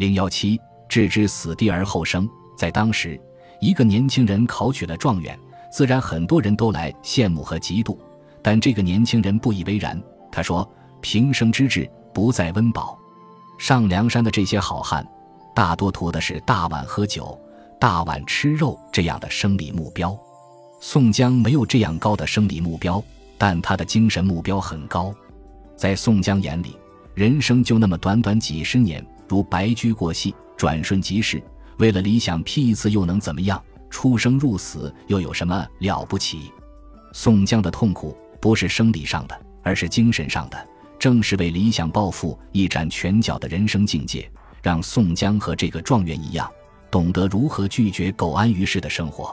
零幺七，置之死地而后生。在当时，一个年轻人考取了状元，自然很多人都来羡慕和嫉妒。但这个年轻人不以为然，他说：“平生之志不在温饱。”上梁山的这些好汉，大多图的是大碗喝酒、大碗吃肉这样的生理目标。宋江没有这样高的生理目标，但他的精神目标很高。在宋江眼里，人生就那么短短几十年。如白驹过隙，转瞬即逝。为了理想拼一次又能怎么样？出生入死又有什么了不起？宋江的痛苦不是生理上的，而是精神上的。正是为理想抱负一展拳脚的人生境界，让宋江和这个状元一样，懂得如何拒绝苟安于世的生活。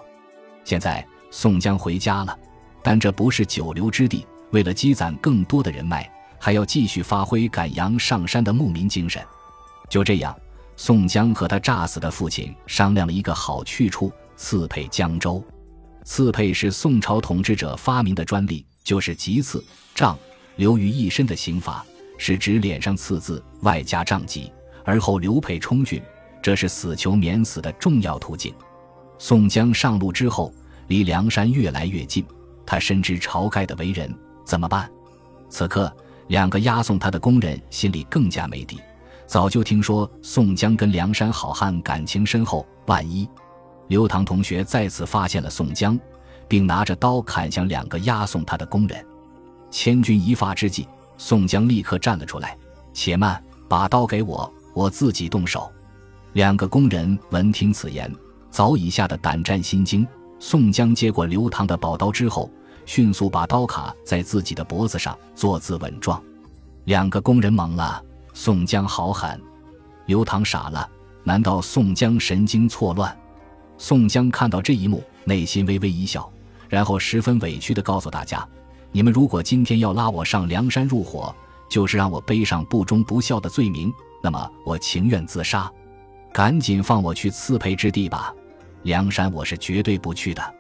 现在宋江回家了，但这不是久留之地。为了积攒更多的人脉，还要继续发挥赶羊上山的牧民精神。就这样，宋江和他诈死的父亲商量了一个好去处——刺配江州。刺配是宋朝统治者发明的专利，就是棘刺、杖留于一身的刑罚，是指脸上刺字，外加杖疾，而后流配充军，这是死囚免死的重要途径。宋江上路之后，离梁山越来越近，他深知晁盖的为人，怎么办？此刻，两个押送他的工人心里更加没底。早就听说宋江跟梁山好汉感情深厚，万一刘唐同学再次发现了宋江，并拿着刀砍向两个押送他的工人，千钧一发之际，宋江立刻站了出来：“且慢，把刀给我，我自己动手。”两个工人闻听此言，早已吓得胆战心惊。宋江接过刘唐的宝刀之后，迅速把刀卡在自己的脖子上，坐姿稳壮。两个工人懵了。宋江好狠，刘唐傻了。难道宋江神经错乱？宋江看到这一幕，内心微微一笑，然后十分委屈地告诉大家：“你们如果今天要拉我上梁山入伙，就是让我背上不忠不孝的罪名，那么我情愿自杀。赶紧放我去刺配之地吧！梁山我是绝对不去的。”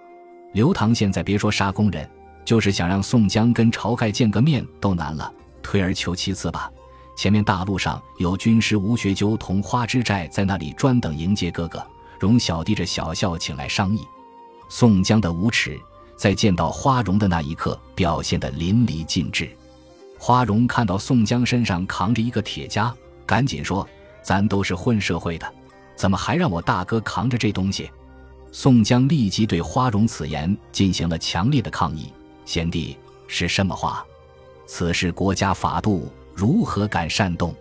刘唐现在别说杀工人，就是想让宋江跟晁盖见个面都难了。退而求其次吧。前面大路上有军师吴学究同花之寨在那里专等迎接哥哥，容小弟这小校请来商议。宋江的无耻在见到花荣的那一刻表现得淋漓尽致。花荣看到宋江身上扛着一个铁枷，赶紧说：“咱都是混社会的，怎么还让我大哥扛着这东西？”宋江立即对花荣此言进行了强烈的抗议：“贤弟是什么话？此事国家法度。”如何敢煽动？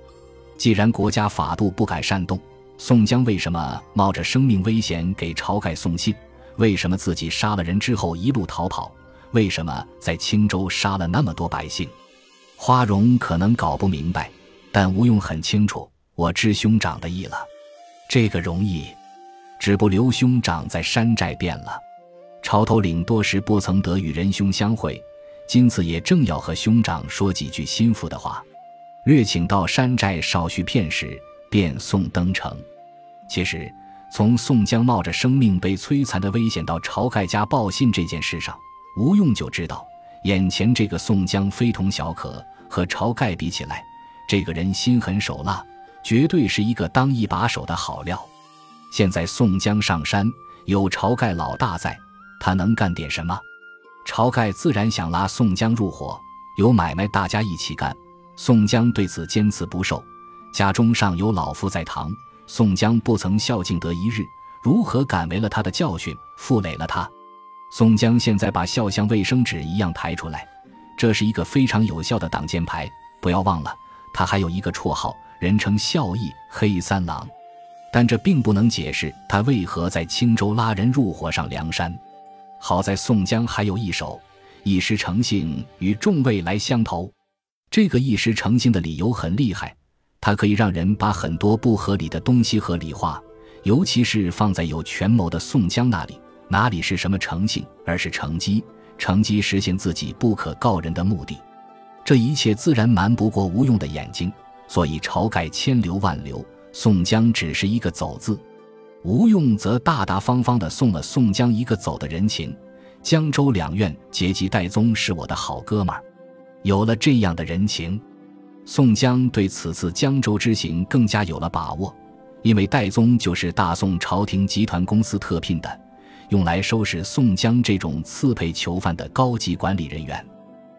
既然国家法度不敢煽动，宋江为什么冒着生命危险给晁盖送信？为什么自己杀了人之后一路逃跑？为什么在青州杀了那么多百姓？花荣可能搞不明白，但吴用很清楚。我知兄长的意了，这个容易，只不留兄长在山寨变了。潮头岭多时不曾得与仁兄相会，今次也正要和兄长说几句心腹的话。略请到山寨少叙片时，便送登城。其实，从宋江冒着生命被摧残的危险到晁盖家报信这件事上，吴用就知道，眼前这个宋江非同小可。和晁盖比起来，这个人心狠手辣，绝对是一个当一把手的好料。现在宋江上山，有晁盖老大在，他能干点什么？晁盖自然想拉宋江入伙，有买卖大家一起干。宋江对此坚持不受，家中尚有老父在堂，宋江不曾孝敬得一日，如何敢违了他的教训，负累了他？宋江现在把孝像卫生纸一样抬出来，这是一个非常有效的挡箭牌。不要忘了，他还有一个绰号，人称孝义黑三郎。但这并不能解释他为何在青州拉人入伙上梁山。好在宋江还有一手，一时诚信与众位来相投。这个一时成行的理由很厉害，它可以让人把很多不合理的东西合理化，尤其是放在有权谋的宋江那里，哪里是什么诚信，而是乘机，乘机实现自己不可告人的目的。这一切自然瞒不过吴用的眼睛，所以晁盖千留万留，宋江只是一个走字，吴用则大大方方的送了宋江一个走的人情。江州两院结吉戴宗是我的好哥们儿。有了这样的人情，宋江对此次江州之行更加有了把握。因为戴宗就是大宋朝廷集团公司特聘的，用来收拾宋江这种刺配囚犯的高级管理人员。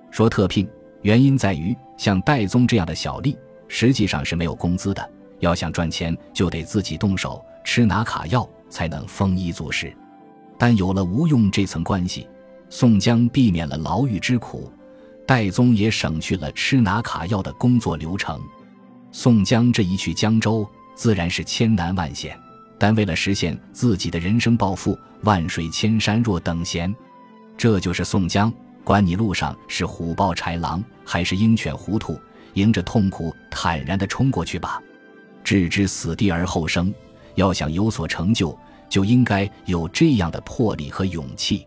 说特聘，原因在于像戴宗这样的小吏，实际上是没有工资的，要想赚钱，就得自己动手吃拿卡要，才能丰衣足食。但有了吴用这层关系，宋江避免了牢狱之苦，戴宗也省去了吃拿卡药的工作流程。宋江这一去江州。自然是千难万险，但为了实现自己的人生抱负，万水千山若等闲。这就是宋江。管你路上是虎豹豺狼，还是鹰犬狐兔，迎着痛苦坦然地冲过去吧。置之死地而后生，要想有所成就，就应该有这样的魄力和勇气。